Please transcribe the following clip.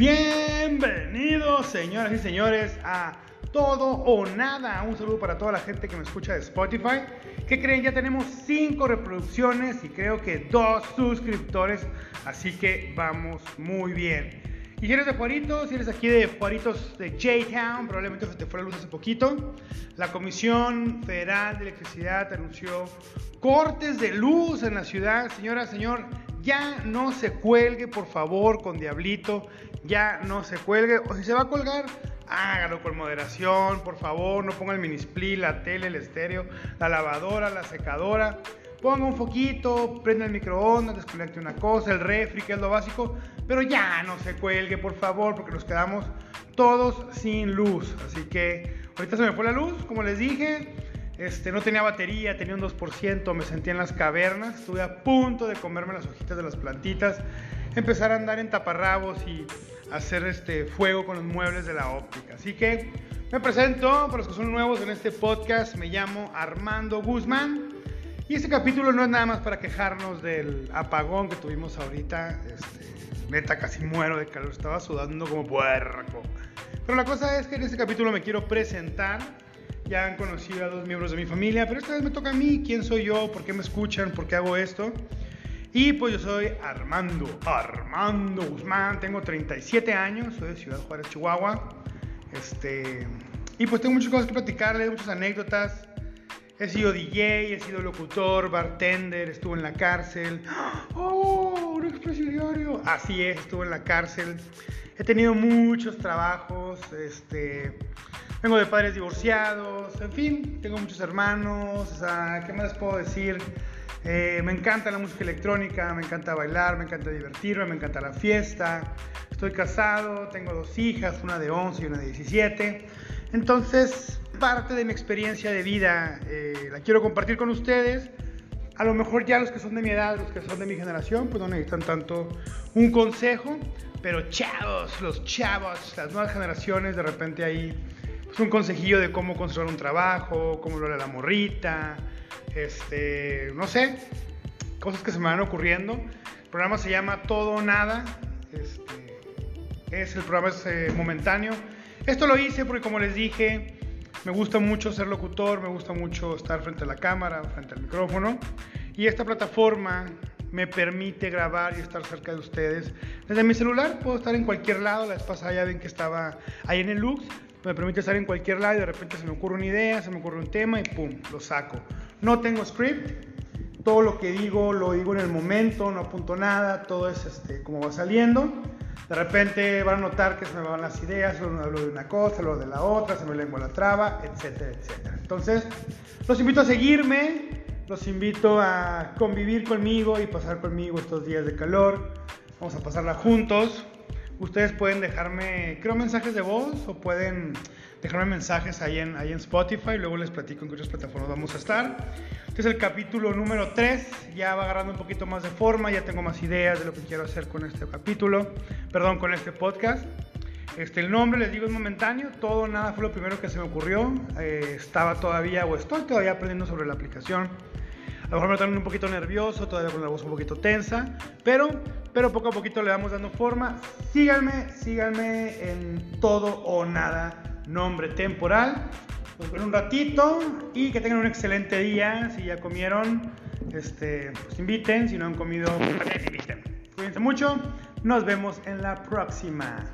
Bienvenidos, señoras y señores, a Todo o Nada. Un saludo para toda la gente que me escucha de Spotify. ¿Qué creen? Ya tenemos 5 reproducciones y creo que 2 suscriptores. Así que vamos muy bien. Y si eres de Juaritos, si eres aquí de Juaritos de J-Town, probablemente se te fue la luz hace poquito. La Comisión Federal de Electricidad anunció cortes de luz en la ciudad. Señora, señor, ya no se cuelgue, por favor, con Diablito. Ya no se cuelgue. O si se va a colgar, hágalo con moderación, por favor. No ponga el minisplit, la tele, el estéreo, la lavadora, la secadora. Ponga un foquito, prenda el microondas, desconecte una cosa, el refri, que es lo básico. Pero ya no se cuelgue, por favor, porque nos quedamos todos sin luz. Así que ahorita se me fue la luz, como les dije. Este, no tenía batería, tenía un 2%, me sentía en las cavernas, estuve a punto de comerme las hojitas de las plantitas, empezar a andar en taparrabos y hacer este fuego con los muebles de la óptica. Así que me presento, para los que son nuevos en este podcast, me llamo Armando Guzmán y este capítulo no es nada más para quejarnos del apagón que tuvimos ahorita, este, neta casi muero de calor, estaba sudando como puerco. Pero la cosa es que en este capítulo me quiero presentar ya han conocido a dos miembros de mi familia, pero esta vez me toca a mí. ¿Quién soy yo? ¿Por qué me escuchan? ¿Por qué hago esto? Y pues yo soy Armando, Armando Guzmán, tengo 37 años, soy de Ciudad Juárez, Chihuahua. Este, y pues tengo muchas cosas que platicarles, muchas anécdotas. He sido DJ, he sido locutor, bartender, estuve en la cárcel. ¡Oh! Un expresidiario. Así es, estuve en la cárcel. He tenido muchos trabajos, este Vengo de padres divorciados, en fin, tengo muchos hermanos, o sea, ¿qué más les puedo decir? Eh, me encanta la música electrónica, me encanta bailar, me encanta divertirme, me encanta la fiesta. Estoy casado, tengo dos hijas, una de 11 y una de 17. Entonces, parte de mi experiencia de vida eh, la quiero compartir con ustedes. A lo mejor ya los que son de mi edad, los que son de mi generación, pues no necesitan tanto un consejo, pero chavos, los chavos, las nuevas generaciones, de repente ahí es un consejillo de cómo construir un trabajo, cómo lo hará la morrita, este, no sé, cosas que se me van ocurriendo. El programa se llama Todo o Nada, este, es, el programa es eh, momentáneo. Esto lo hice porque como les dije, me gusta mucho ser locutor, me gusta mucho estar frente a la cámara, frente al micrófono. Y esta plataforma me permite grabar y estar cerca de ustedes. Desde mi celular puedo estar en cualquier lado. La vez pasada ya ven que estaba ahí en el Lux me permite estar en cualquier lado y de repente se me ocurre una idea, se me ocurre un tema y pum, lo saco. No tengo script, todo lo que digo lo digo en el momento, no apunto nada, todo es este, como va saliendo. De repente van a notar que se me van las ideas, hablo de una cosa, hablo de la otra, se me lengua la traba, etcétera, etcétera. Entonces, los invito a seguirme, los invito a convivir conmigo y pasar conmigo estos días de calor. Vamos a pasarla juntos. Ustedes pueden dejarme, creo, mensajes de voz o pueden dejarme mensajes ahí en, ahí en Spotify. Luego les platico en qué otras plataformas vamos a estar. Este es el capítulo número 3. Ya va agarrando un poquito más de forma. Ya tengo más ideas de lo que quiero hacer con este capítulo. Perdón, con este podcast. Este, el nombre, les digo, es momentáneo. Todo, nada fue lo primero que se me ocurrió. Eh, estaba todavía o estoy todavía aprendiendo sobre la aplicación a lo mejor me están un poquito nervioso, todavía con la voz un poquito tensa, pero, pero poco a poquito le vamos dando forma. Síganme, síganme en todo o nada, nombre temporal. Pues un ratito y que tengan un excelente día. Si ya comieron, este, pues inviten. Si no han comido, pues también inviten. Cuídense mucho. Nos vemos en la próxima.